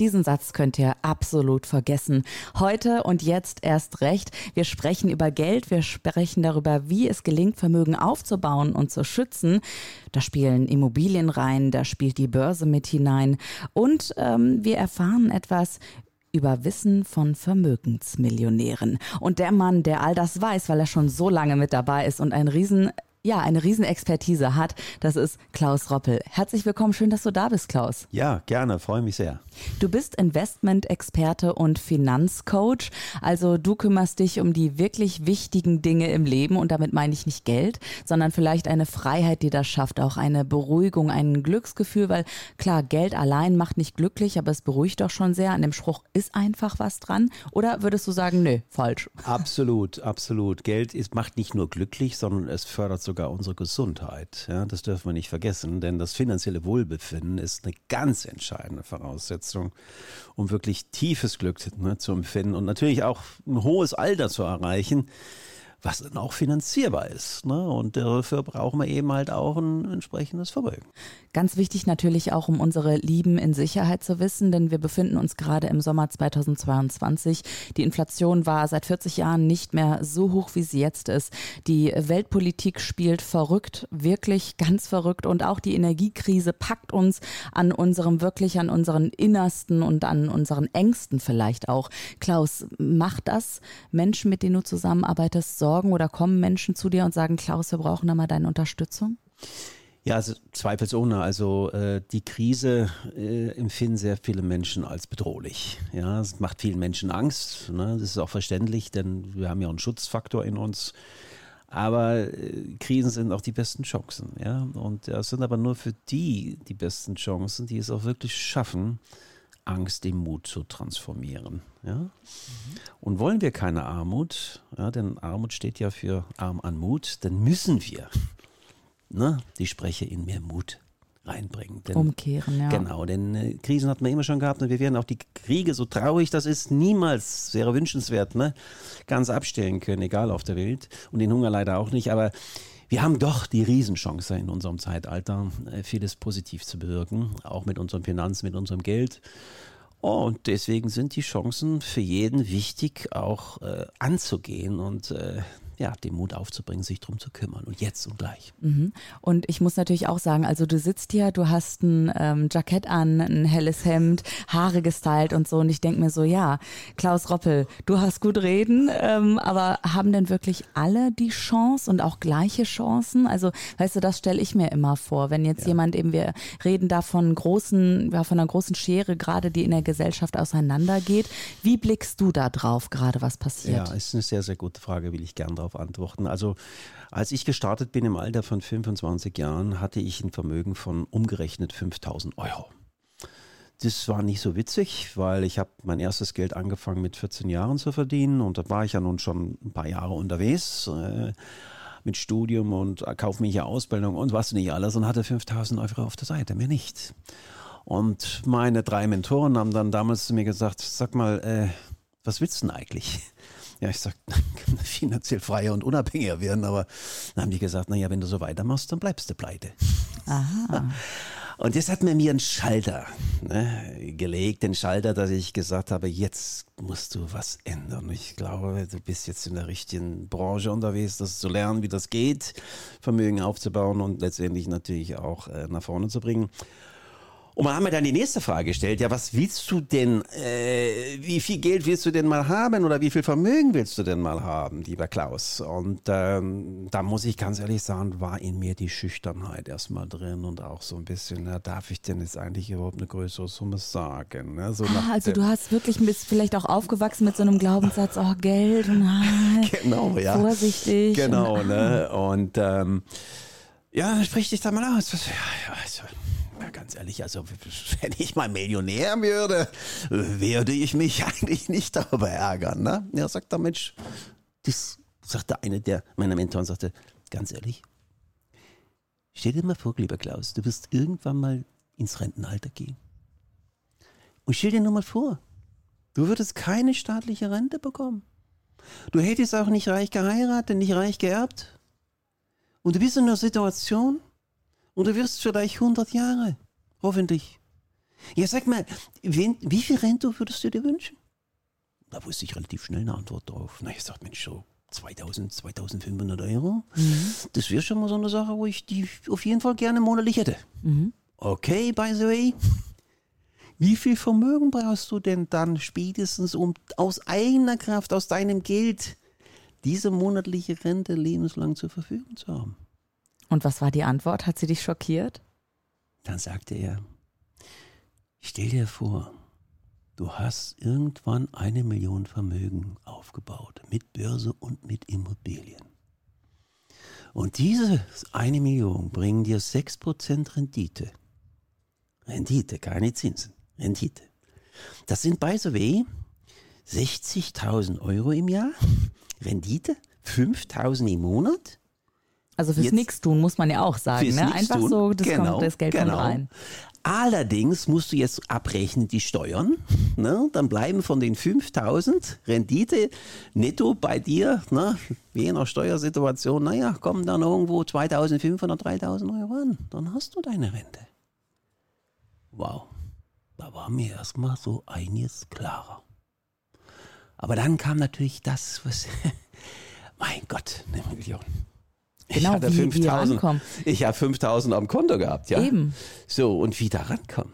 Diesen Satz könnt ihr absolut vergessen. Heute und jetzt erst recht. Wir sprechen über Geld, wir sprechen darüber, wie es gelingt, Vermögen aufzubauen und zu schützen. Da spielen Immobilien rein, da spielt die Börse mit hinein und ähm, wir erfahren etwas über Wissen von Vermögensmillionären. Und der Mann, der all das weiß, weil er schon so lange mit dabei ist und ein riesen ja, eine Riesenexpertise hat. Das ist Klaus Roppel. Herzlich willkommen, schön, dass du da bist, Klaus. Ja, gerne, freue mich sehr. Du bist Investment-Experte und Finanzcoach. Also du kümmerst dich um die wirklich wichtigen Dinge im Leben und damit meine ich nicht Geld, sondern vielleicht eine Freiheit, die das schafft, auch eine Beruhigung, ein Glücksgefühl, weil klar, Geld allein macht nicht glücklich, aber es beruhigt doch schon sehr. An dem Spruch ist einfach was dran. Oder würdest du sagen, nö, falsch? Absolut, absolut. Geld ist, macht nicht nur glücklich, sondern es fördert sogar unsere Gesundheit. Ja, das dürfen wir nicht vergessen, denn das finanzielle Wohlbefinden ist eine ganz entscheidende Voraussetzung, um wirklich tiefes Glück ne, zu empfinden und natürlich auch ein hohes Alter zu erreichen was dann auch finanzierbar ist. Ne? Und dafür brauchen wir eben halt auch ein entsprechendes Vermögen. Ganz wichtig natürlich auch, um unsere Lieben in Sicherheit zu wissen, denn wir befinden uns gerade im Sommer 2022. Die Inflation war seit 40 Jahren nicht mehr so hoch, wie sie jetzt ist. Die Weltpolitik spielt verrückt, wirklich ganz verrückt und auch die Energiekrise packt uns an unserem, wirklich an unseren Innersten und an unseren Ängsten vielleicht auch. Klaus, macht das Menschen, mit denen du zusammenarbeitest, Sorgen oder kommen Menschen zu dir und sagen, Klaus, wir brauchen da mal deine Unterstützung? Ja, also zweifelsohne. Also äh, die Krise äh, empfinden sehr viele Menschen als bedrohlich. Ja, es macht vielen Menschen Angst. Ne? Das ist auch verständlich, denn wir haben ja einen Schutzfaktor in uns. Aber äh, Krisen sind auch die besten Chancen. Ja, und das sind aber nur für die die besten Chancen, die es auch wirklich schaffen, Angst in Mut zu transformieren. Ja? Mhm. Und wollen wir keine Armut, ja, denn Armut steht ja für arm an Mut, dann müssen wir ne, die Spreche in mehr Mut reinbringen. Denn, Umkehren, ja. Genau, denn äh, Krisen hatten wir immer schon gehabt und wir werden auch die Kriege, so traurig das ist, niemals, wäre wünschenswert, ne, ganz abstellen können, egal auf der Welt. Und den Hunger leider auch nicht, aber wir haben doch die Riesenchance in unserem Zeitalter, äh, vieles positiv zu bewirken, auch mit unseren Finanzen, mit unserem Geld. und deswegen sind die Chancen für jeden wichtig, auch äh, anzugehen und äh, ja, den Mut aufzubringen, sich darum zu kümmern. Und jetzt und gleich. Mhm. Und ich muss natürlich auch sagen, also du sitzt hier, du hast ein ähm, Jackett an, ein helles Hemd, Haare gestylt und so. Und ich denke mir so, ja, Klaus Roppel, du hast gut reden, ähm, aber haben denn wirklich alle die Chance und auch gleiche Chancen? Also, weißt du, das stelle ich mir immer vor. Wenn jetzt ja. jemand eben, wir reden da von großen, ja, von einer großen Schere, gerade die in der Gesellschaft auseinandergeht. Wie blickst du da drauf, gerade was passiert? Ja, ist eine sehr, sehr gute Frage, will ich gern drauf darauf antworten. Also als ich gestartet bin im Alter von 25 Jahren, hatte ich ein Vermögen von umgerechnet 5000 Euro. Das war nicht so witzig, weil ich habe mein erstes Geld angefangen mit 14 Jahren zu verdienen und da war ich ja nun schon ein paar Jahre unterwegs äh, mit Studium und kaufmännischer Ausbildung und was nicht alles und hatte 5000 Euro auf der Seite, mehr nicht. Und meine drei Mentoren haben dann damals zu mir gesagt, sag mal, äh, was willst du denn eigentlich? Ja, ich sag, finanziell freier und unabhängiger werden, aber dann haben die gesagt, naja, wenn du so weitermachst, dann bleibst du pleite. Aha. Und jetzt hat mir mir einen Schalter ne, gelegt, den Schalter, dass ich gesagt habe, jetzt musst du was ändern. Ich glaube, du bist jetzt in der richtigen Branche unterwegs, das zu lernen, wie das geht, Vermögen aufzubauen und letztendlich natürlich auch äh, nach vorne zu bringen. Und man hat mir dann die nächste Frage gestellt, ja, was willst du denn, äh, wie viel Geld willst du denn mal haben oder wie viel Vermögen willst du denn mal haben, lieber Klaus? Und ähm, da muss ich ganz ehrlich sagen, war in mir die Schüchternheit erstmal drin und auch so ein bisschen, na, darf ich denn jetzt eigentlich überhaupt eine größere Summe sagen? Ne? So ah, also du hast wirklich bist vielleicht auch aufgewachsen mit so einem Glaubenssatz, oh Geld, nein, genau, ja. vorsichtig. Genau, ne? Und ähm, ja, sprich dich da mal aus. Ja, also, ja, ganz ehrlich, also wenn ich mal Millionär würde, würde ich mich eigentlich nicht darüber ärgern. Ne? Ja, sagt der Mensch, das sagte einer der meiner Mentoren, sagte, ganz ehrlich, stell dir mal vor, lieber Klaus, du wirst irgendwann mal ins Rentenalter gehen. Und stell dir nur mal vor, du würdest keine staatliche Rente bekommen. Du hättest auch nicht reich geheiratet, nicht reich geerbt. Und du bist in einer Situation und du wirst vielleicht 100 Jahre, hoffentlich. Ja, sag mal, wen, wie viel Rente würdest du dir wünschen? Da wusste ich relativ schnell eine Antwort drauf. Na, ich sag, Mensch, so 2000, 2500 Euro. Mhm. Das wäre schon mal so eine Sache, wo ich die auf jeden Fall gerne monatlich hätte. Mhm. Okay, by the way. Wie viel Vermögen brauchst du denn dann spätestens, um aus eigener Kraft, aus deinem Geld, diese monatliche Rente lebenslang zur Verfügung zu haben? Und was war die Antwort? Hat sie dich schockiert? Dann sagte er, stell dir vor, du hast irgendwann eine Million Vermögen aufgebaut, mit Börse und mit Immobilien. Und diese eine Million bringen dir 6% Rendite. Rendite, keine Zinsen. Rendite. Das sind by the way 60.000 Euro im Jahr. Rendite 5.000 im Monat. Also fürs Nix tun muss man ja auch sagen. Ne? Einfach tun. so, das, genau, kommt, das Geld genau. kommt rein. Allerdings musst du jetzt abrechnen die Steuern. Ne? Dann bleiben von den 5000 Rendite netto bei dir, ne? je nach Steuersituation, naja, kommen dann irgendwo 2500, 3000 Euro an. Dann hast du deine Rente. Wow, da war mir erstmal so einiges klarer. Aber dann kam natürlich das, was, mein Gott, eine Million. Genau, ich hatte wie, 5000, wie Ich habe 5000 am Konto gehabt, ja. Eben. So, und wie da rankommen.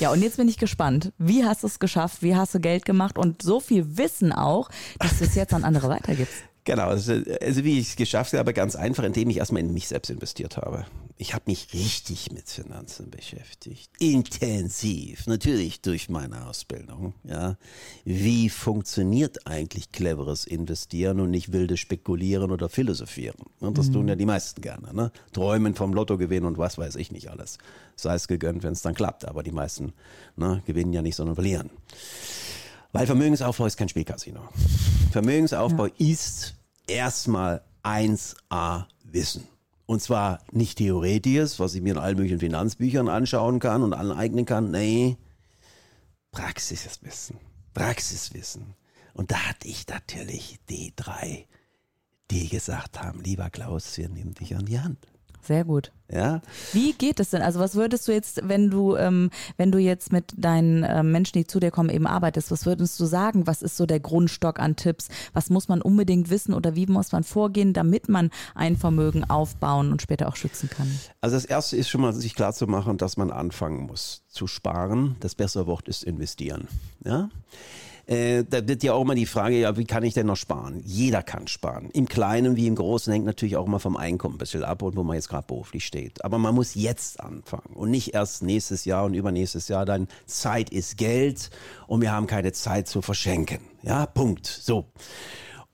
Ja, und jetzt bin ich gespannt. Wie hast du es geschafft? Wie hast du Geld gemacht? Und so viel Wissen auch, dass du es jetzt an andere weitergibst. Genau, also, also wie ich es geschafft habe, ganz einfach, indem ich erstmal in mich selbst investiert habe. Ich habe mich richtig mit Finanzen beschäftigt. Intensiv, natürlich durch meine Ausbildung. Ja. Wie funktioniert eigentlich cleveres Investieren und nicht wildes Spekulieren oder Philosophieren? Und das mhm. tun ja die meisten gerne. Ne? Träumen vom Lottogewinn und was weiß ich nicht alles. Sei es gegönnt, wenn es dann klappt. Aber die meisten ne, gewinnen ja nicht, sondern verlieren. Weil Vermögensaufbau ist kein Spielcasino. Vermögensaufbau ja. ist erstmal 1a Wissen. Und zwar nicht theoretisches, was ich mir in allen möglichen Finanzbüchern anschauen kann und aneignen kann. Nee, Praxiswissen. Praxiswissen. Und da hatte ich natürlich die drei, die gesagt haben, lieber Klaus, wir nehmen dich an die Hand. Sehr gut. Ja. Wie geht es denn? Also was würdest du jetzt, wenn du, ähm, wenn du jetzt mit deinen äh, Menschen, die zu dir kommen, eben arbeitest, was würdest du sagen? Was ist so der Grundstock an Tipps? Was muss man unbedingt wissen oder wie muss man vorgehen, damit man ein Vermögen aufbauen und später auch schützen kann? Also das erste ist schon mal sich klar zu machen, dass man anfangen muss zu sparen. Das bessere Wort ist investieren. Ja. Äh, da wird ja auch immer die Frage, ja, wie kann ich denn noch sparen? Jeder kann sparen. Im Kleinen wie im Großen hängt natürlich auch immer vom Einkommen ein bisschen ab und wo man jetzt gerade beruflich steht. Aber man muss jetzt anfangen und nicht erst nächstes Jahr und übernächstes Jahr. Dann Zeit ist Geld und wir haben keine Zeit zu verschenken. Ja, Punkt. So.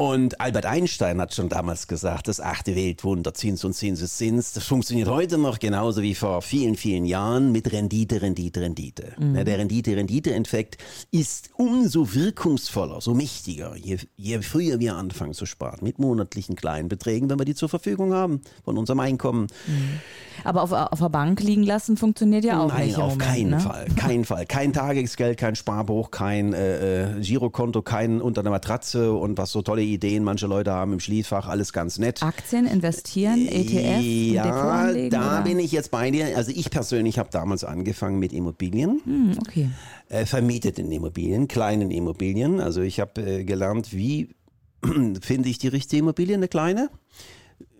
Und Albert Einstein hat schon damals gesagt, das achte Weltwunder, Zins und Zinseszins, das funktioniert heute noch genauso wie vor vielen, vielen Jahren mit Rendite, Rendite, Rendite. Mhm. Der Rendite-Rendite-Effekt ist umso wirkungsvoller, so mächtiger, je, je früher wir anfangen zu sparen, mit monatlichen kleinen Beträgen, wenn wir die zur Verfügung haben von unserem Einkommen. Mhm. Aber auf, auf der Bank liegen lassen funktioniert ja auch Nein, nicht. Nein, auf Moment, keinen ne? Fall. Kein Fall. Kein Tagesgeld, kein Sparbuch, kein äh, äh, Girokonto, kein unter der Matratze und was so tolle Ideen manche Leute haben im Schließfach, alles ganz nett. Aktien investieren, ETF, ja, anlegen, da oder? bin ich jetzt bei dir. Also ich persönlich habe damals angefangen mit Immobilien. Hm, okay. Äh, vermieteten Immobilien, kleinen Immobilien. Also ich habe äh, gelernt, wie finde ich die richtige Immobilie, eine kleine,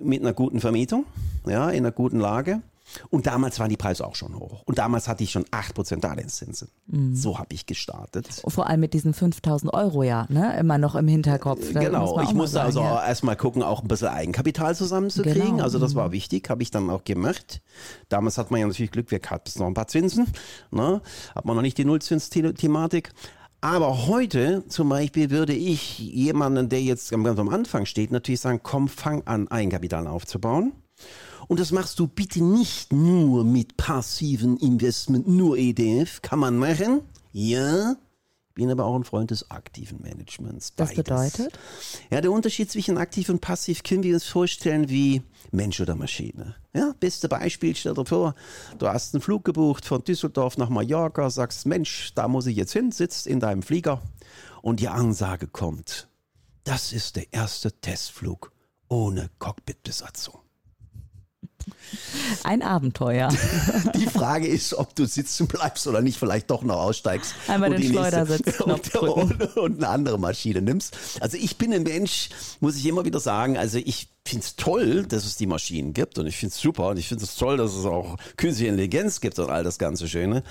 mit einer guten Vermietung, ja, in einer guten Lage. Und damals waren die Preise auch schon hoch. Und damals hatte ich schon 8% Darlehenszinsen. Mhm. So habe ich gestartet. Vor allem mit diesen 5000 Euro ja, ne? immer noch im Hinterkopf. Da genau, ich musste sagen, also ja. erstmal gucken, auch ein bisschen Eigenkapital zusammenzukriegen. Genau. Also das war mhm. wichtig, habe ich dann auch gemacht. Damals hat man ja natürlich Glück, wir hatten noch ein paar Zinsen. Ne? Hat man noch nicht die Nullzins-Thematik. Aber heute zum Beispiel würde ich jemanden, der jetzt ganz am Anfang steht, natürlich sagen, komm, fang an, Eigenkapital aufzubauen. Und das machst du bitte nicht nur mit passiven Investment, nur EDF. Kann man machen. Ja, bin aber auch ein Freund des aktiven Managements. Das bedeutet? Ja, der Unterschied zwischen aktiv und passiv können wir uns vorstellen wie Mensch oder Maschine. Ja, beste Beispiel, stell dir vor, du hast einen Flug gebucht von Düsseldorf nach Mallorca, sagst, Mensch, da muss ich jetzt hin, sitzt in deinem Flieger und die Ansage kommt. Das ist der erste Testflug ohne Cockpitbesatzung. Ein Abenteuer. Die Frage ist, ob du sitzen bleibst oder nicht, vielleicht doch noch aussteigst. Einmal den Schleudersitz und, und, und, eine andere Maschine nimmst. Also ich bin ein Mensch, muss ich immer wieder sagen, also ich finde es toll, dass es die Maschinen gibt und ich finde es super und ich finde es toll, dass es auch künstliche Intelligenz gibt und all das ganze Schöne.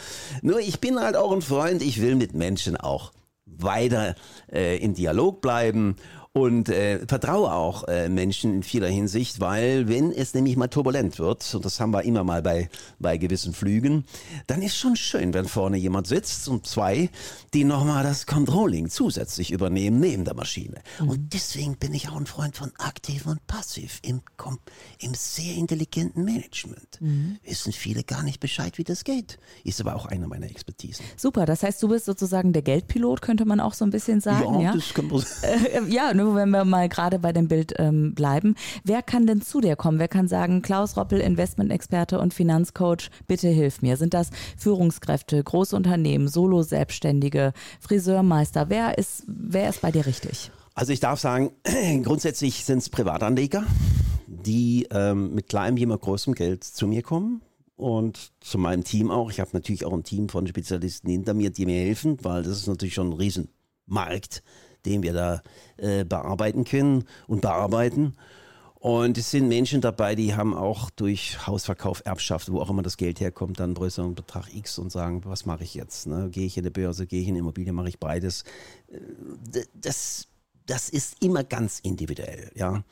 Nur ich bin halt auch ein Freund, ich will mit Menschen auch weiter äh, in Dialog bleiben und äh, vertraue auch äh, Menschen in vieler Hinsicht, weil wenn es nämlich mal turbulent wird, und das haben wir immer mal bei, bei gewissen Flügen, dann ist schon schön, wenn vorne jemand sitzt und zwei, die nochmal das Controlling zusätzlich übernehmen neben der Maschine. Mhm. Und deswegen bin ich auch ein Freund von aktiv und passiv im, im sehr intelligenten Management. Mhm. Wissen viele gar nicht Bescheid, wie das geht. Ist aber auch einer meiner Expertisen. Super, das heißt, du bist sozusagen der Geldpilot, könnte man auch so ein bisschen sagen. Ja, ja? das kann man äh, Ja, nur wenn wir mal gerade bei dem Bild ähm, bleiben. Wer kann denn zu dir kommen? Wer kann sagen, Klaus Roppel, Investmentexperte und Finanzcoach, bitte hilf mir? Sind das Führungskräfte, große Unternehmen, Solo-Selbstständige, Friseurmeister? Wer ist, wer ist bei dir richtig? Also ich darf sagen, grundsätzlich sind es Privatanleger, die ähm, mit kleinem wie immer großem Geld zu mir kommen und zu meinem Team auch. Ich habe natürlich auch ein Team von Spezialisten hinter mir, die mir helfen, weil das ist natürlich schon ein Riesenmarkt, den wir da äh, bearbeiten können und bearbeiten. Und es sind Menschen dabei, die haben auch durch Hausverkauf, Erbschaft, wo auch immer das Geld herkommt, dann einen größeren Betrag X und sagen, was mache ich jetzt? Ne? Gehe ich in die Börse, gehe ich in Immobilien, mache ich beides. Äh, das, das ist immer ganz individuell, ja.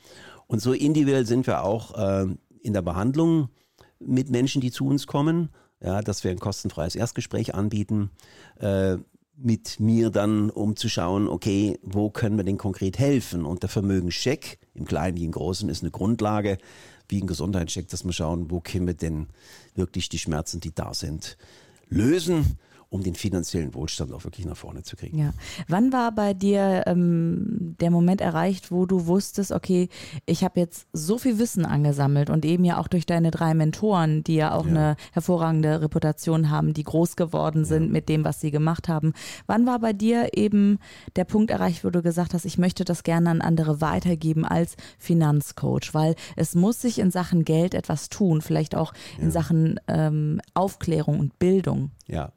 Und so individuell sind wir auch äh, in der Behandlung mit Menschen, die zu uns kommen, ja, dass wir ein kostenfreies Erstgespräch anbieten. Äh, mit mir dann, um zu schauen, okay, wo können wir denn konkret helfen? Und der Vermögenscheck, im Kleinen wie im Großen, ist eine Grundlage, wie ein Gesundheitscheck, dass wir schauen, wo können wir denn wirklich die Schmerzen, die da sind, lösen um den finanziellen Wohlstand auch wirklich nach vorne zu kriegen. Ja. Wann war bei dir ähm, der Moment erreicht, wo du wusstest, okay, ich habe jetzt so viel Wissen angesammelt und eben ja auch durch deine drei Mentoren, die ja auch ja. eine hervorragende Reputation haben, die groß geworden sind ja. mit dem, was sie gemacht haben. Wann war bei dir eben der Punkt erreicht, wo du gesagt hast, ich möchte das gerne an andere weitergeben als Finanzcoach, weil es muss sich in Sachen Geld etwas tun, vielleicht auch in ja. Sachen ähm, Aufklärung und Bildung. Ja.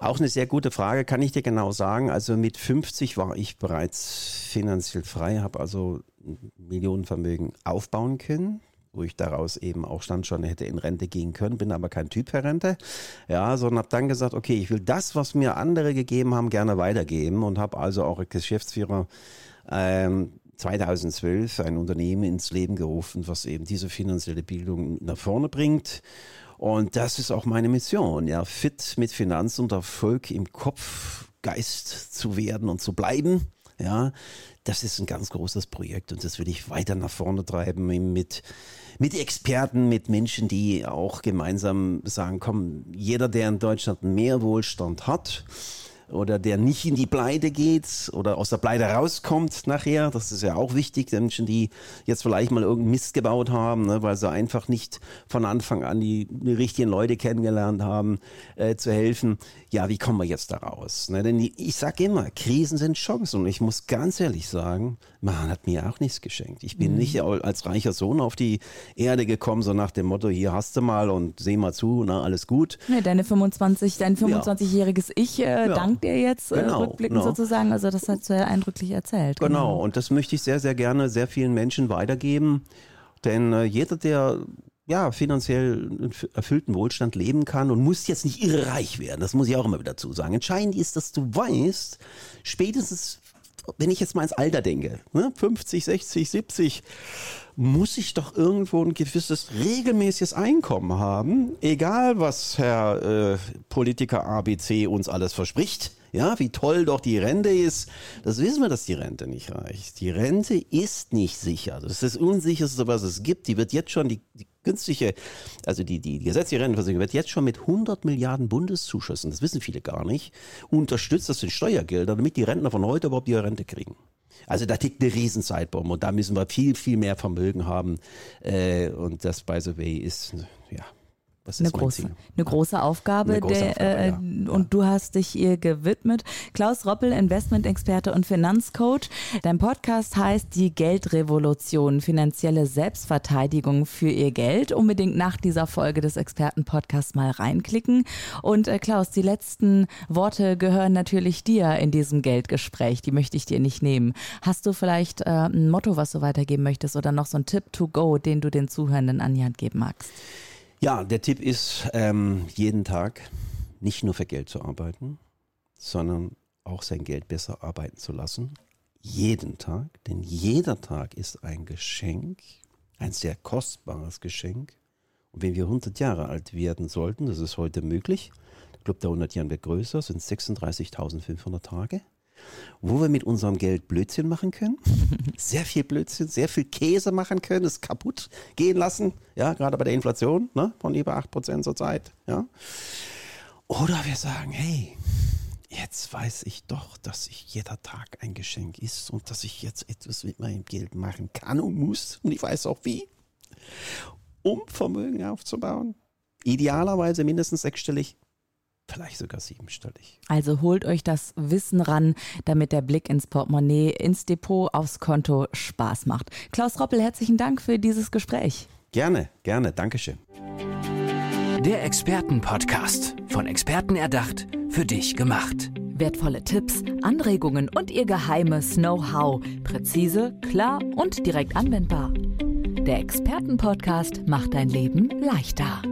Auch eine sehr gute Frage, kann ich dir genau sagen. Also mit 50 war ich bereits finanziell frei, habe also Millionenvermögen aufbauen können, wo ich daraus eben auch stand schon hätte in Rente gehen können, bin aber kein Typ für Rente. Ja, sondern habe dann gesagt, okay, ich will das, was mir andere gegeben haben, gerne weitergeben und habe also auch Geschäftsführer ähm, 2012 ein Unternehmen ins Leben gerufen, was eben diese finanzielle Bildung nach vorne bringt und das ist auch meine Mission, ja, fit mit Finanz und Erfolg im Kopf, Geist zu werden und zu bleiben. Ja, das ist ein ganz großes Projekt und das will ich weiter nach vorne treiben mit, mit Experten, mit Menschen, die auch gemeinsam sagen, komm, jeder, der in Deutschland mehr Wohlstand hat, oder der nicht in die Pleite geht oder aus der Pleite rauskommt nachher. Das ist ja auch wichtig, Menschen, die jetzt vielleicht mal irgendeinen Mist gebaut haben, ne, weil sie einfach nicht von Anfang an die, die richtigen Leute kennengelernt haben, äh, zu helfen. Ja, wie kommen wir jetzt da raus? Ne? Denn ich sage immer, Krisen sind Chancen und ich muss ganz ehrlich sagen, man hat mir auch nichts geschenkt. Ich bin mhm. nicht als reicher Sohn auf die Erde gekommen, so nach dem Motto, hier hast du mal und seh mal zu, na, alles gut. Nee, deine 25, dein 25-jähriges Ich äh, ja. dankt dir jetzt äh, genau, rückblickend genau. sozusagen. Also das hast du ja eindrücklich erzählt. Genau. genau, und das möchte ich sehr, sehr gerne sehr vielen Menschen weitergeben. Denn äh, jeder, der ja, finanziell erfüllten Wohlstand leben kann und muss jetzt nicht irre reich werden. Das muss ich auch immer wieder dazu sagen. Entscheidend ist, dass du weißt, spätestens wenn ich jetzt mal ins Alter denke, ne, 50, 60, 70, muss ich doch irgendwo ein gewisses regelmäßiges Einkommen haben, egal was Herr äh, Politiker ABC uns alles verspricht. Ja, wie toll doch die Rente ist. Das wissen wir, dass die Rente nicht reicht. Die Rente ist nicht sicher. Das ist das Unsicherste, was es gibt. Die wird jetzt schon, die, die günstige, also die, die gesetzliche Rentenversicherung wird jetzt schon mit 100 Milliarden Bundeszuschüssen, das wissen viele gar nicht, unterstützt. Das sind Steuergelder, damit die Rentner von heute überhaupt ihre Rente kriegen. Also da tickt eine Riesenzeitbombe und da müssen wir viel, viel mehr Vermögen haben. Äh, und das, by the way, ist, ja, das eine, große, eine große Aufgabe. Eine große der, Aufgabe äh, ja. Und du hast dich ihr gewidmet. Klaus Roppel, Investmentexperte und Finanzcoach. Dein Podcast heißt Die Geldrevolution, finanzielle Selbstverteidigung für ihr Geld. Unbedingt nach dieser Folge des Expertenpodcasts mal reinklicken. Und äh, Klaus, die letzten Worte gehören natürlich dir in diesem Geldgespräch. Die möchte ich dir nicht nehmen. Hast du vielleicht äh, ein Motto, was du weitergeben möchtest oder noch so ein Tipp to go, den du den Zuhörenden an die Hand geben magst? Ja, der Tipp ist, ähm, jeden Tag nicht nur für Geld zu arbeiten, sondern auch sein Geld besser arbeiten zu lassen. Jeden Tag, denn jeder Tag ist ein Geschenk, ein sehr kostbares Geschenk. Und wenn wir 100 Jahre alt werden sollten, das ist heute möglich, der Club der 100 Jahre wird größer, sind 36.500 Tage wo wir mit unserem Geld Blödsinn machen können. Sehr viel Blödsinn, sehr viel Käse machen können, es kaputt gehen lassen. Ja, gerade bei der Inflation ne, von über 8% zurzeit. Ja. Oder wir sagen, hey, jetzt weiß ich doch, dass ich jeder Tag ein Geschenk ist und dass ich jetzt etwas mit meinem Geld machen kann und muss. Und ich weiß auch wie. Um Vermögen aufzubauen. Idealerweise mindestens sechsstellig vielleicht sogar siebenstellig. Also holt euch das Wissen ran, damit der Blick ins Portemonnaie, ins Depot, aufs Konto Spaß macht. Klaus Roppel, herzlichen Dank für dieses Gespräch. Gerne, gerne, Dankeschön. Der Expertenpodcast, von Experten erdacht, für dich gemacht. Wertvolle Tipps, Anregungen und ihr geheimes Know-how. Präzise, klar und direkt anwendbar. Der Expertenpodcast macht dein Leben leichter.